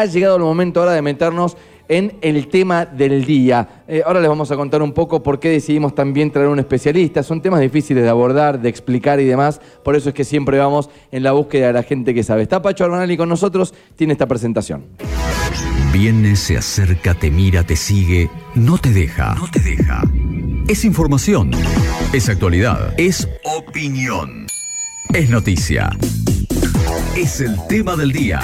ha llegado el momento ahora de meternos en el tema del día. Eh, ahora les vamos a contar un poco por qué decidimos también traer un especialista. Son temas difíciles de abordar, de explicar y demás. Por eso es que siempre vamos en la búsqueda de la gente que sabe. Está Pacho Armanali con nosotros, tiene esta presentación. Viene, se acerca, te mira, te sigue, no te deja. No te deja. Es información. Es actualidad. Es opinión. Es noticia. Es el tema del día.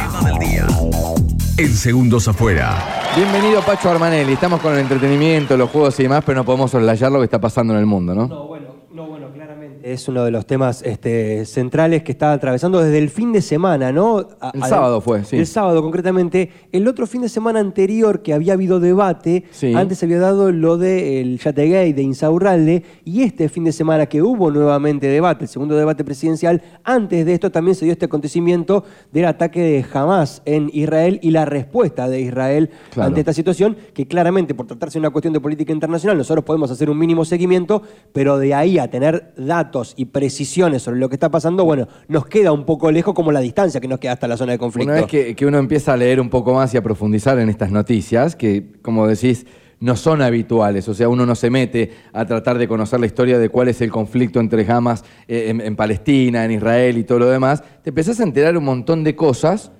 En segundos afuera. Bienvenido Pacho Armanelli. Estamos con el entretenimiento, los juegos y demás, pero no podemos soslayar lo que está pasando en el mundo, ¿no? No, bueno, no, bueno, claramente. Es uno de los temas este, centrales que está atravesando desde el fin de semana, ¿no? A- El sábado fue, sí. El sábado, concretamente. El otro fin de semana anterior que había habido debate, Sí. antes había dado lo del Yategay de Insaurralde, y este fin de semana que hubo nuevamente debate, el segundo debate presidencial, antes de esto también se dio este acontecimiento del ataque de Hamas en Israel y la respuesta de Israel Claro. ante esta situación, que claramente por tratarse de una cuestión de política internacional, nosotros podemos hacer un mínimo seguimiento, pero de ahí a tener datos y precisiones sobre lo que está pasando, bueno, nos queda un poco lejos como la distancia que nos queda hasta la zona de conflicto. Una vez que, que uno empieza a leer un poco más y a profundizar en estas noticias, que como decís, no son habituales, o sea, uno no se mete a tratar de conocer la historia de cuál es el conflicto entre Hamas eh, en, en Palestina, en Israel y todo lo demás, te empezás a enterar un montón de cosas,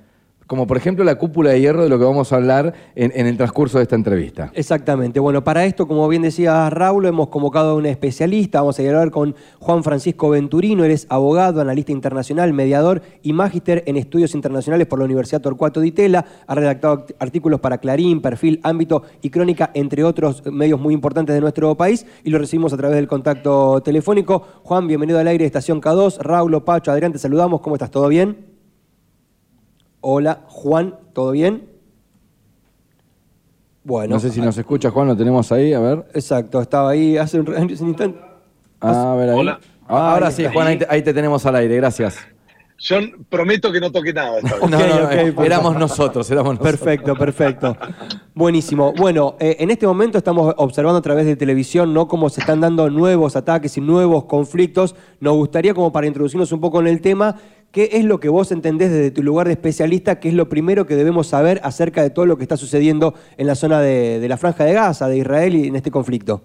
como por ejemplo la cúpula de hierro de lo que vamos a hablar en, el transcurso de esta entrevista. Exactamente. Bueno, para esto, como bien decía Raúl, hemos convocado a un especialista. Vamos a hablar con Juan Francisco Venturino. Él es abogado, analista internacional, mediador y magíster en estudios internacionales por la Universidad Torcuato Di Tella. Ha redactado act- artículos para Clarín, Perfil, Ámbito y Crónica, entre otros medios muy importantes de nuestro país. Y lo recibimos a través del contacto telefónico. Juan, bienvenido al aire de Estación K2. Raúl, Pacho, Adrián, te saludamos. ¿Cómo estás? ¿Todo bien? Hola, Juan, ¿todo bien? Bueno, no sé si nos escucha Juan, lo tenemos ahí, a ver. Exacto, estaba ahí hace un, hace un instante. Ah, a ver ahí. Hola. Ah, Ahora Ahí sí. Juan, ahí te, ahí te tenemos al aire, gracias. Yo prometo que no toque nada esta vez. No, no, no, ok, eh, éramos nosotros, éramos nosotros. Perfecto, perfecto. Buenísimo. Bueno, eh, en este momento estamos observando a través de televisión, ¿no? Cómo se están dando nuevos ataques y nuevos conflictos. Nos gustaría, como para introducirnos un poco en el tema, ¿qué es lo que vos entendés desde tu lugar de especialista? ¿Qué es lo primero que debemos saber acerca de todo lo que está sucediendo en la zona de, de la Franja de Gaza, de Israel y en este conflicto?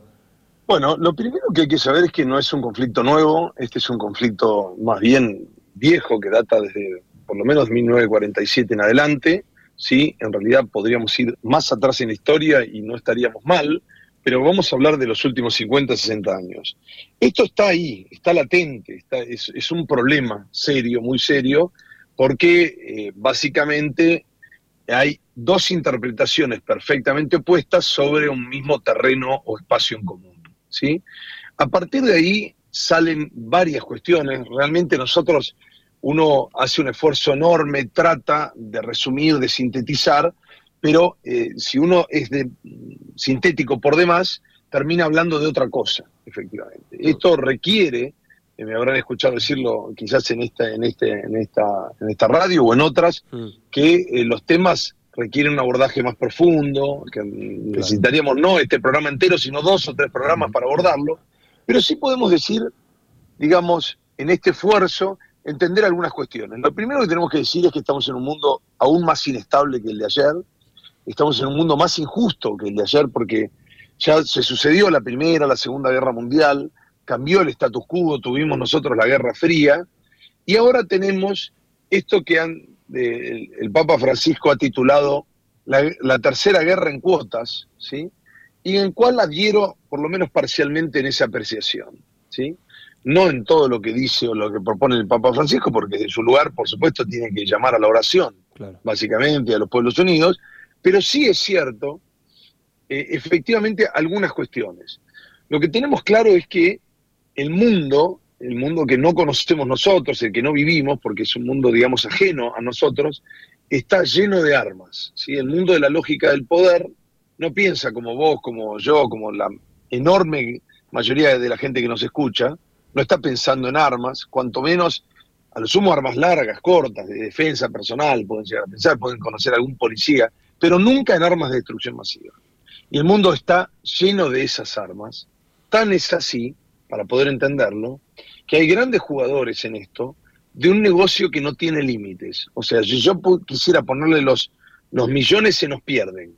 Bueno, lo primero que hay que saber es que no es un conflicto nuevo, este es un conflicto más bien viejo que data desde por lo menos 1947 en adelante, ¿sí? En realidad podríamos ir más atrás en la historia y no estaríamos mal, pero vamos a hablar de los últimos 50, 60 años. Esto está ahí, está latente, es un problema serio, muy serio, porque eh, básicamente hay dos interpretaciones perfectamente opuestas sobre un mismo terreno o espacio en común. ¿sí? A partir de ahí salen varias cuestiones. Realmente nosotros, uno hace un esfuerzo enorme, trata de resumir, de sintetizar, pero eh, si uno es de, sintético por demás, termina hablando de otra cosa, efectivamente. Esto requiere, eh, me habrán escuchado decirlo quizás en esta, en este, en esta, en esta radio o en otras, que eh, los temas requieren un abordaje más profundo, que necesitaríamos no este programa entero, sino dos o tres programas para abordarlo, pero sí podemos decir, digamos, en este esfuerzo, entender algunas cuestiones. Lo primero que tenemos que decir es que estamos en un mundo aún más inestable que el de ayer, estamos en un mundo más injusto que el de ayer porque ya se sucedió la Primera, la Segunda Guerra Mundial, cambió el status quo, tuvimos nosotros la Guerra Fría, y ahora tenemos esto que han, eh, el, el Papa Francisco ha titulado la, la Tercera Guerra en Cuotas, ¿sí? y en cual adhiero por lo menos parcialmente en esa apreciación. ¿sí? No en todo lo que dice o lo que propone el Papa Francisco, porque en su lugar, por supuesto, tiene que llamar a la oración, Claro. básicamente, a los pueblos unidos, pero sí es cierto, eh, efectivamente, algunas cuestiones. Lo que tenemos claro es que el mundo, el mundo que no conocemos nosotros, el que no vivimos, porque es un mundo, digamos, ajeno a nosotros, está lleno de armas. ¿sí? El mundo de la lógica del poder no piensa como vos, como yo, como la enorme mayoría de la gente que nos escucha, no está pensando en armas, cuanto menos a lo sumo armas largas, cortas, de defensa personal, pueden llegar a pensar, pueden conocer a algún policía, pero nunca en armas de destrucción masiva. Y el mundo está lleno de esas armas. Tan es así, para poder entenderlo, que hay grandes jugadores en esto de un negocio que no tiene límites. O sea, si yo quisiera ponerle los, los millones se nos pierden,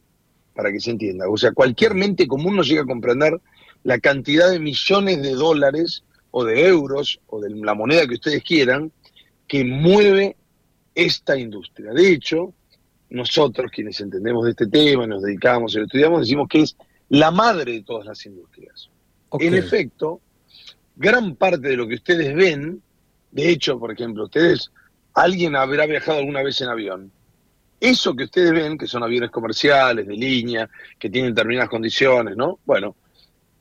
para que se entienda. O sea, cualquier mente común no llega a comprender la cantidad de millones de dólares o de euros o de la moneda que ustedes quieran que mueve esta industria. De hecho, nosotros quienes entendemos de este tema, nos dedicamos y lo estudiamos, decimos que es la madre de todas las industrias. En efecto, gran parte de lo que ustedes ven, de hecho, por ejemplo, ustedes, alguien habrá viajado alguna vez en avión. Eso que ustedes ven, que son aviones comerciales, de línea, que tienen determinadas condiciones, ¿no? Bueno,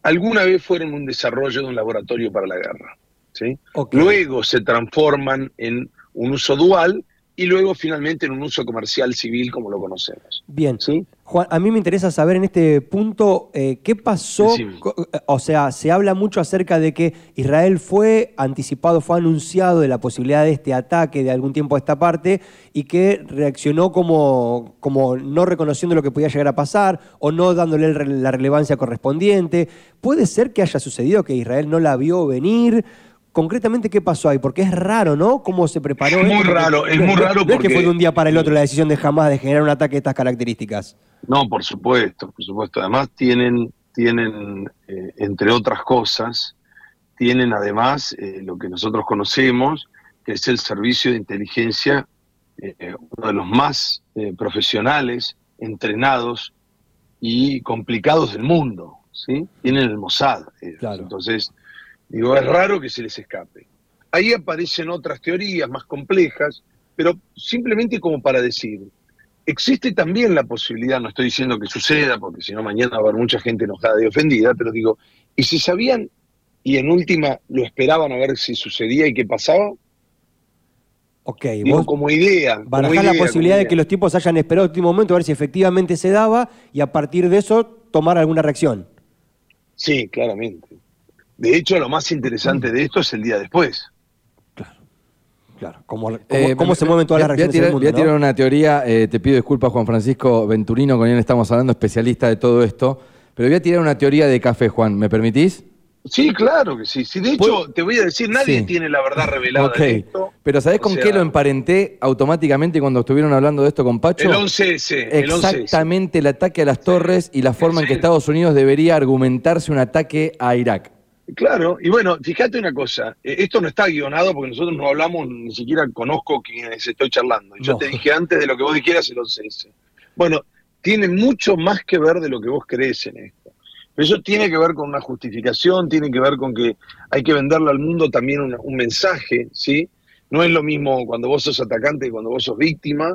alguna vez fueron un desarrollo de un laboratorio para la guerra. ¿sí? Luego se transforman en un uso dual y luego finalmente en un uso comercial civil como lo conocemos. Bien. ¿Sí? Juan, a mí me interesa saber en este punto eh, qué pasó, o sea, se habla mucho acerca de que Israel fue anticipado, fue anunciado de la posibilidad de este ataque de algún tiempo a esta parte y que reaccionó como, como no reconociendo lo que podía llegar a pasar o no dándole la relevancia correspondiente. ¿Puede ser que haya sucedido que Israel no la vio venir? Concretamente qué pasó ahí, porque es raro, ¿no? ¿Cómo se preparó? Es muy raro, es muy raro porque... es que fue de un día para el otro la decisión de jamás de generar un ataque de estas características. No, por supuesto, por supuesto. Además tienen, tienen eh, entre otras cosas, tienen además eh, lo que nosotros conocemos, que es el servicio de inteligencia, eh, uno de los más profesionales, entrenados y complicados del mundo, ¿sí? Tienen el Mossad. Claro. Entonces, Digo, es raro que se les escape. Ahí aparecen otras teorías más complejas, pero simplemente como para decir, existe también la posibilidad, no estoy diciendo que suceda, porque si no mañana va a haber mucha gente enojada y ofendida, pero digo, ¿y si sabían y en última lo esperaban a ver si sucedía y qué pasaba? Ok, vos como idea. Barajar la posibilidad de que los tipos hayan esperado el último momento a ver si efectivamente se daba y a partir de eso tomar alguna reacción. Sí, claramente. De hecho, lo más interesante de esto es el día después. Claro, claro. ¿Cómo, eh, se mueven todas las reacciones del mundo, Voy a tirar una teoría, eh, te pido disculpas Juan Francisco Venturino, con quien estamos hablando, especialista de todo esto, pero voy a tirar una teoría de café, Juan, ¿me permitís? Sí, claro que sí. sí de hecho, te voy a decir, nadie tiene la verdad revelada de esto. Pero ¿sabés con qué lo emparenté automáticamente cuando estuvieron hablando de esto con Pacho? El 11S. Exactamente el, ataque a las torres y la forma en que Estados Unidos debería argumentarse un ataque a Irak. Claro, y bueno, fíjate una cosa, eh, esto no está guionado porque nosotros no hablamos, ni siquiera conozco quienes estoy charlando. Yo te dije antes de lo que vos dijeras el 11S. Bueno, tiene mucho más que ver de lo que vos crees en esto. Pero eso tiene que ver con una justificación, tiene que ver con que hay que venderle al mundo también un mensaje, ¿sí? No es lo mismo cuando vos sos atacante que cuando vos sos víctima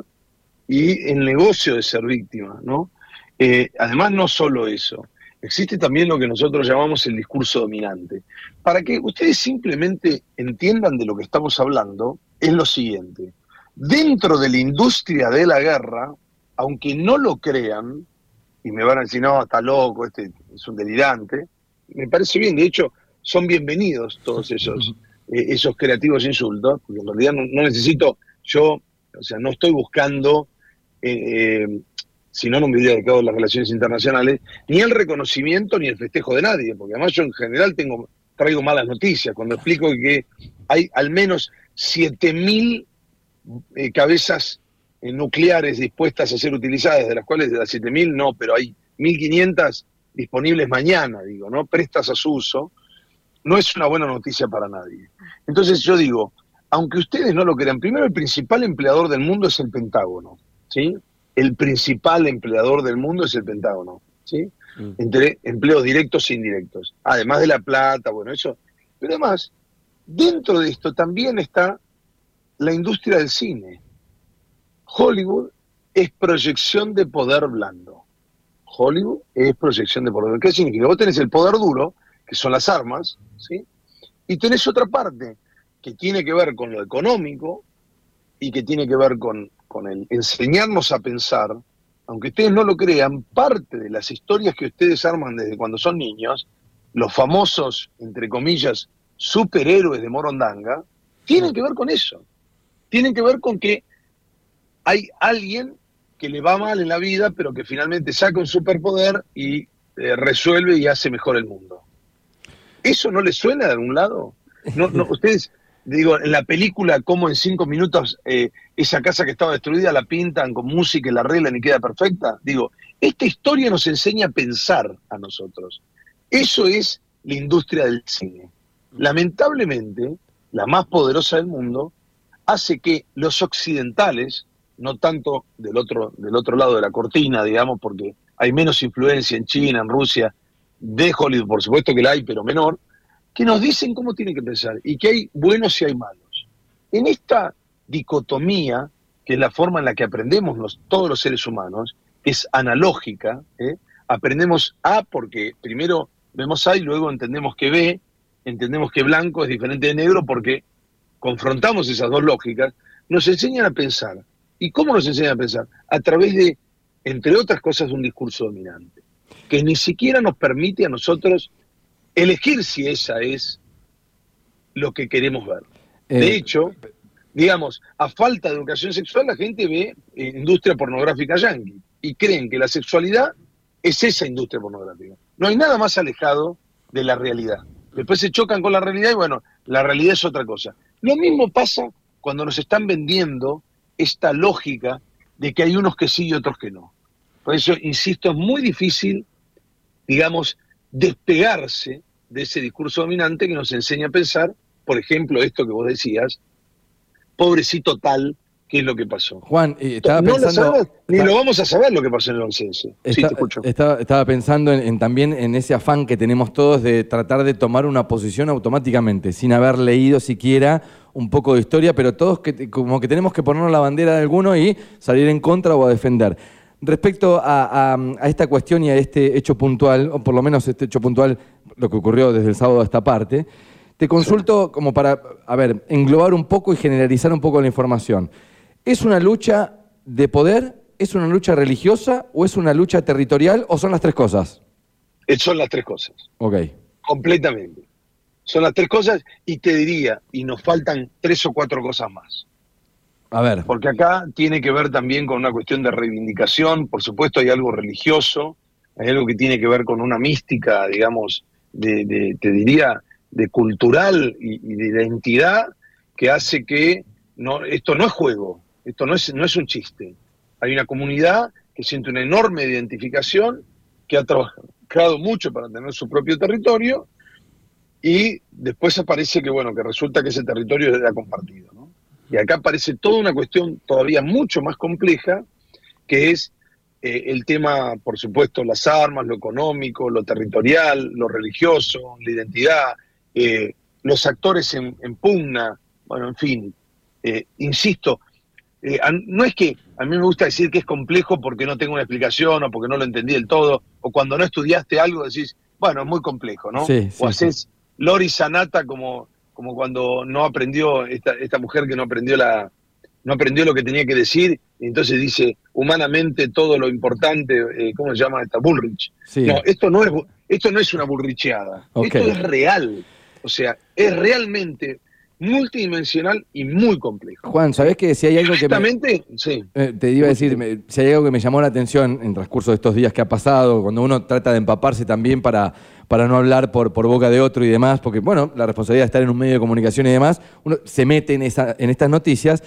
y el negocio de ser víctima, ¿no? Eh, además, no solo eso existe también lo que nosotros llamamos el discurso dominante. Para que ustedes simplemente entiendan de lo que estamos hablando, es lo siguiente. Dentro de la industria de la guerra, aunque no lo crean, y me van a decir, no, está loco, este es un delirante, me parece bien, de hecho, son bienvenidos todos esos, eh, esos creativos insultos, porque en realidad no, necesito, yo, o sea, no estoy buscando eh, eh si no, no me hubiera dedicado a las relaciones internacionales, ni el reconocimiento ni el festejo de nadie, porque además yo en general tengo, traigo malas noticias cuando explico que hay al menos 7.000 eh, cabezas eh, nucleares dispuestas a ser utilizadas, de las cuales de las 7.000 no, pero hay 1.500 disponibles mañana, digo, ¿no? Prestas a su uso, no es una buena noticia para nadie. Entonces yo digo, aunque ustedes no lo crean, primero el principal empleador del mundo es el Pentágono, ¿sí? El principal empleador del mundo es el Pentágono, ¿sí? Mm. Entre empleos directos e indirectos. Además de la plata, bueno, eso. Pero además, dentro de esto también está la industria del cine. Hollywood es proyección de poder blando. Hollywood es proyección de poder. ¿Qué significa? Vos tenés el poder duro, que son las armas, ¿sí? Y tenés otra parte que tiene que ver con lo económico y que tiene que ver con con el enseñarnos a pensar, aunque ustedes no lo crean, parte de las historias que ustedes arman desde cuando son niños, los famosos, entre comillas, superhéroes de Morondanga, tienen que ver con eso. Tienen que ver con que hay alguien que le va mal en la vida, pero que finalmente saca un superpoder y eh, resuelve y hace mejor el mundo. ¿Eso no les suena de algún lado? No, no, ustedes digo, en la película, cómo en cinco minutos eh, esa casa que estaba destruida la pintan con música y la arreglan y queda perfecta. Digo, esta historia nos enseña a pensar a nosotros. Eso es la industria del cine. Lamentablemente, la más poderosa del mundo, hace que los occidentales, no tanto del otro, del otro lado de la cortina, digamos, porque hay menos influencia en China, en Rusia, de Hollywood, por supuesto que la hay, pero menor, que nos dicen cómo tiene que pensar y que hay buenos y hay malos. En esta dicotomía, que es la forma en la que aprendemos todos los seres humanos, es analógica, ¿eh? aprendemos A porque primero vemos A y luego entendemos que B, entendemos que blanco es diferente de negro porque confrontamos esas dos lógicas, nos enseñan a pensar. ¿Y cómo nos enseñan a pensar? A través de, entre otras cosas, un discurso dominante, que ni siquiera nos permite a nosotros elegir si esa es lo que queremos ver. De eh, hecho, digamos, a falta de educación sexual, la gente ve eh, industria pornográfica yankee y creen que la sexualidad es esa industria pornográfica. No hay nada más alejado de la realidad. Después se chocan con la realidad y bueno, la realidad es otra cosa. Lo mismo pasa cuando nos están vendiendo esta lógica de que hay unos que sí y otros que no. Por eso, insisto, es muy difícil, digamos, despegarse de ese discurso dominante que nos enseña a pensar, por ejemplo, esto que vos decías, pobrecito tal, ¿qué es lo que pasó? Juan, estaba pensando... ni lo vamos a saber lo que pasó en el 11 sí, te escucho. Estaba, pensando en, también en ese afán que tenemos todos de tratar de tomar una posición automáticamente, sin haber leído siquiera un poco de historia, pero todos que, como que tenemos que ponernos la bandera de alguno y salir en contra o a defender. Respecto a, esta cuestión y a este hecho puntual, o por lo menos este hecho puntual, lo que ocurrió desde el sábado a esta parte, te consulto como para, a ver, englobar un poco y generalizar un poco la información. ¿Es una lucha de poder? ¿Es una lucha religiosa? ¿O es una lucha territorial? ¿O son las tres cosas? Eh, son las tres cosas. Ok. Completamente. Son las tres cosas y te diría, y nos faltan tres o cuatro cosas más. Porque acá tiene que ver también con una cuestión de reivindicación, por supuesto hay algo religioso, hay algo que tiene que ver con una mística, digamos, de, te diría, de cultural y, de identidad que hace que esto no es juego, esto no es, un chiste. Hay una comunidad que siente una enorme identificación, que ha trabajado mucho para tener su propio territorio y después aparece que, bueno, que resulta que ese territorio es compartido. ¿no? Y acá aparece toda una cuestión todavía mucho más compleja, que es eh, el tema, por supuesto, las armas, lo económico, lo territorial, lo religioso, la identidad, eh, los actores en, pugna, bueno, en fin, eh, insisto, no es que a mí me gusta decir que es complejo porque no tengo una explicación o porque no lo entendí del todo, o cuando no estudiaste algo decís, bueno, es muy complejo, ¿no? o haces Lori Sanata como como cuando no aprendió, esta, esta mujer que no aprendió la, no aprendió lo que tenía que decir, y entonces dice humanamente todo lo importante, eh, ¿cómo se llama esta? Bullrich. No, esto no es, esto no es una bullricheada, esto es real. O sea, es realmente multidimensional y muy complejo. Juan, ¿sabés que si hay algo que me, sí. Eh, te iba a decir, si hay algo que me llamó la atención en el transcurso de estos días que ha pasado, cuando uno trata de empaparse también para, para no hablar por, por boca de otro y demás, porque bueno, la responsabilidad de estar en un medio de comunicación y demás, uno se mete en, esa, en estas noticias.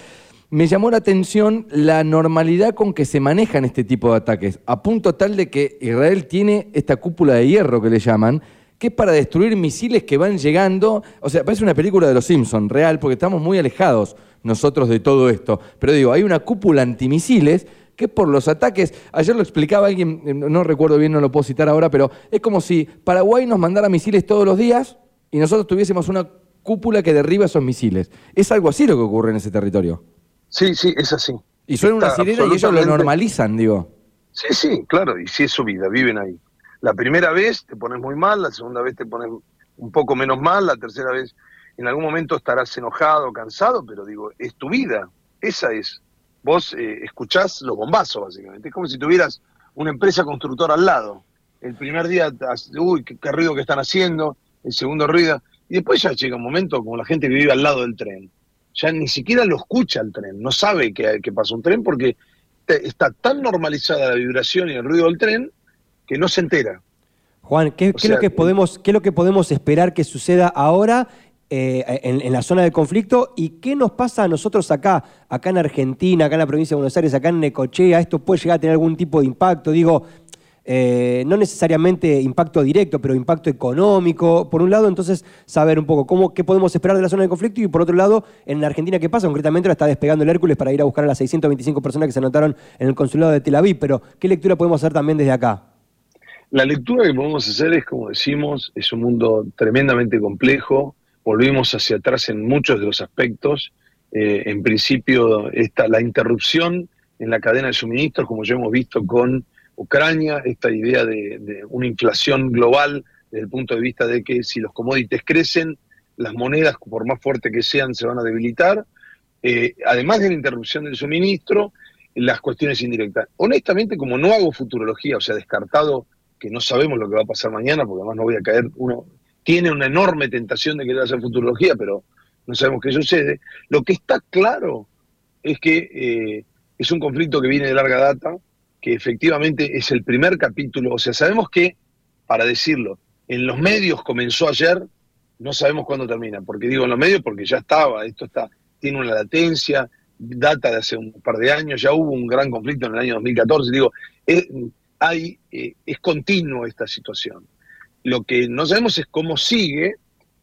Me llamó la atención la normalidad con que se manejan este tipo de ataques, a punto tal de que Israel tiene esta cúpula de hierro que le llaman, que es para destruir misiles que van llegando. O sea, parece una película de los Simpsons, real, porque estamos muy alejados nosotros de todo esto. Pero digo, hay una cúpula antimisiles que por los ataques, ayer lo explicaba alguien, eh, no recuerdo bien, no lo puedo citar ahora, pero es como si Paraguay nos mandara misiles todos los días y nosotros tuviésemos una cúpula que derriba esos misiles. Es algo así lo que ocurre en ese territorio. Sí, sí, es así. Y suena una sirena y ellos lo normalizan, digo. Sí, sí, claro, y sí es su vida, viven ahí. La primera vez te pones muy mal, la segunda vez te pones un poco menos mal, la tercera vez en algún momento estarás enojado, cansado, pero digo, es tu vida, esa es. Vos eh, escuchás los bombazos, básicamente. Es como si tuvieras una empresa constructora al lado. El primer día, uy, qué, ruido que están haciendo, el segundo ruido, y después ya llega un momento como la gente que vive al lado del tren. Ya ni siquiera lo escucha el tren, no sabe que, que pasa un tren porque está tan normalizada la vibración y el ruido del tren que no se entera. Juan, ¿qué, es lo que podemos, ¿qué es lo que podemos esperar que suceda ahora eh, en, la zona de conflicto y qué nos pasa a nosotros acá, acá en Argentina, acá en la provincia de Buenos Aires, acá en Necochea, esto puede llegar a tener algún tipo de impacto, digo, eh, no necesariamente impacto directo, pero impacto económico, por un lado, entonces saber un poco cómo, qué podemos esperar de la zona de conflicto y por otro lado, en Argentina, ¿qué pasa? Concretamente ahora está despegando el Hércules para ir a buscar a las 625 personas que se anotaron en el consulado de Tel Aviv, pero ¿qué lectura podemos hacer también desde acá? La lectura que podemos hacer es, como decimos, es un mundo tremendamente complejo, volvimos hacia atrás en muchos de los aspectos. Eh, en principio, esta, la interrupción en la cadena de suministros, como ya hemos visto con Ucrania, esta idea de, una inflación global desde el punto de vista de que si los commodities crecen, las monedas, por más fuerte que sean, se van a debilitar. Eh, además de la interrupción del suministro, las cuestiones indirectas. Honestamente, como no hago futurología, o sea, descartado que no sabemos lo que va a pasar mañana, porque además no voy a caer, uno tiene una enorme tentación de querer hacer futurología, pero no sabemos qué sucede. Lo que está claro es que eh, es un conflicto que viene de larga data, que efectivamente es el primer capítulo, o sea, sabemos que, para decirlo, en los medios comenzó ayer, no sabemos cuándo termina, porque digo en los medios porque ya estaba, esto está, tiene una latencia, data de hace un par de años, ya hubo un gran conflicto en el año 2014, digo, es, hay, eh, es continuo esta situación. Lo que no sabemos es cómo sigue,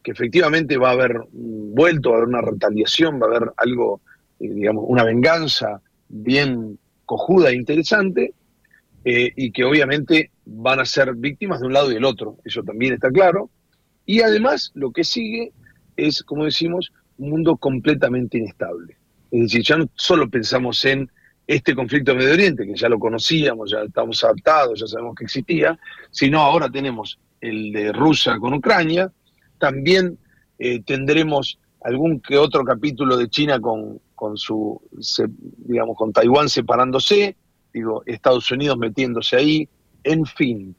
que efectivamente va a haber vuelto, va a haber una retaliación, va a haber algo, eh, digamos, una venganza bien cojuda e interesante, eh, y que obviamente van a ser víctimas de un lado y del otro, eso también está claro. Y además lo que sigue es, como decimos, un mundo completamente inestable. Es decir, ya no solo pensamos en este conflicto de Medio Oriente, que ya lo conocíamos, ya estamos adaptados, ya sabemos que existía, sino ahora tenemos el de Rusia con Ucrania, también eh, tendremos algún que otro capítulo de China con, con su, digamos, con Taiwán separándose, digo, Estados Unidos metiéndose ahí, en fin,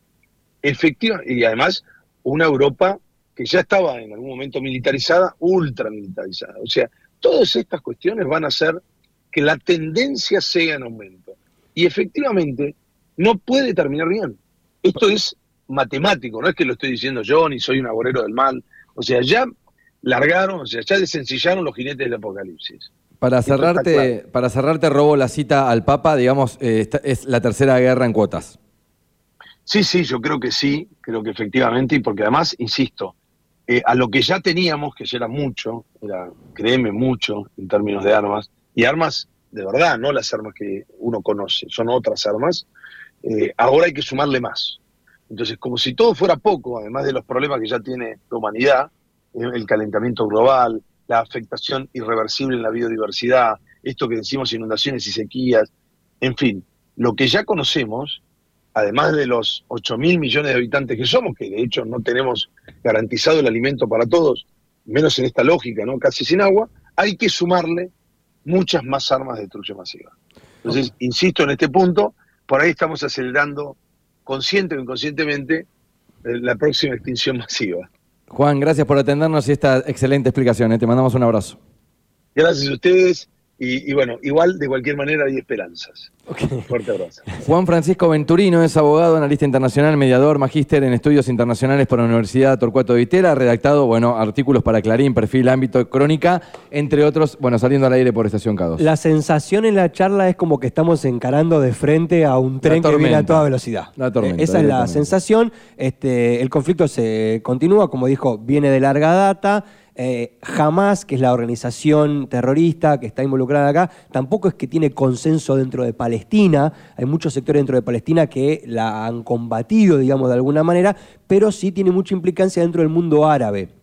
efectiva, y además una Europa que ya estaba en algún momento militarizada, ultra militarizada. O sea, todas estas cuestiones van a hacer que la tendencia sea en aumento. Y efectivamente, no puede terminar bien. Esto es matemático, no es que lo estoy diciendo yo, ni soy un aborero del mal. O sea, ya largaron, o sea, ya desencillaron los jinetes del apocalipsis. Para cerrarte, para cerrarte, robo la cita al Papa, digamos, eh, es la tercera guerra en cuotas. Sí, sí, yo creo que sí, creo que efectivamente, y porque además, insisto, eh, a lo que ya teníamos, que ya era mucho, era, créeme, mucho en términos de armas, y armas de verdad, no las armas que uno conoce, son otras armas, eh, ahora hay que sumarle más. Entonces, como si todo fuera poco, además de los problemas que ya tiene la humanidad, eh, el calentamiento global, la afectación irreversible en la biodiversidad, esto que decimos inundaciones y sequías, en fin, lo que ya conocemos, además de los 8 mil millones de habitantes que somos, que de hecho no tenemos garantizado el alimento para todos, menos en esta lógica, ¿no? Casi sin agua, hay que sumarle muchas más armas de destrucción masiva. Entonces, insisto en este punto, por ahí estamos acelerando consciente o inconscientemente, eh, la próxima extinción masiva. Juan, gracias por atendernos y esta excelente explicación. ¿eh? Te mandamos un abrazo. Gracias a ustedes y, bueno, igual de cualquier manera hay esperanzas. Fuerte abrazo. Juan Francisco Venturino es abogado, analista internacional, mediador, magíster en estudios internacionales por la Universidad Torcuato de Vitela, ha redactado, bueno, artículos para Clarín, Perfil, Ámbito, Crónica, entre otros, bueno, saliendo al aire por Estación K2. La sensación en la charla es como que estamos encarando de frente a un tren que viene a toda velocidad. La tormenta, Esa es la sensación. Este, el conflicto se continúa, como dijo, viene de larga data. Eh, Hamas, que es la organización terrorista que está involucrada acá, tampoco es que tiene consenso dentro de Palestina. Hay muchos sectores dentro de Palestina que la han combatido, digamos, de alguna manera, pero sí tiene mucha implicancia dentro del mundo árabe.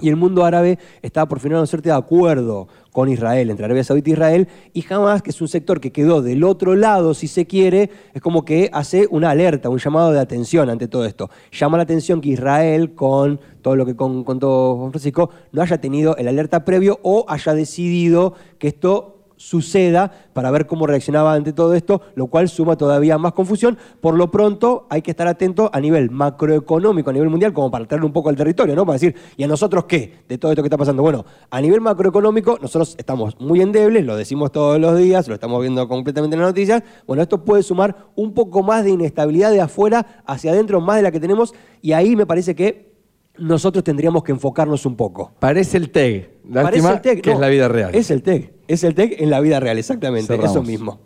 Y el mundo árabe estaba por final un cierto de acuerdo con Israel, entre Arabia Saudita e Israel, y jamás, que es un sector que quedó del otro lado, si se quiere, es como que hace una alerta, un llamado de atención ante todo esto. Llama la atención que Israel, con todo lo que contó Juan Francisco, no haya tenido el alerta previo o haya decidido que esto suceda para ver cómo reaccionaba ante todo esto, lo cual suma todavía más confusión. Por lo pronto hay que estar atento a nivel macroeconómico, a nivel mundial, como para traerle un poco al territorio, ¿no? Para decir, ¿y a nosotros qué de todo esto que está pasando? Bueno, a nivel macroeconómico nosotros estamos muy endebles, lo decimos todos los días, lo estamos viendo completamente en las noticias. Bueno, esto puede sumar un poco más de inestabilidad de afuera hacia adentro, más de la que tenemos, y ahí me parece que nosotros tendríamos que enfocarnos un poco. Parece el TEG. Lástima Parece el TEC, que no, es la vida real. Es el TEC, es el TEC en la vida real, exactamente, Cerramos. eso mismo.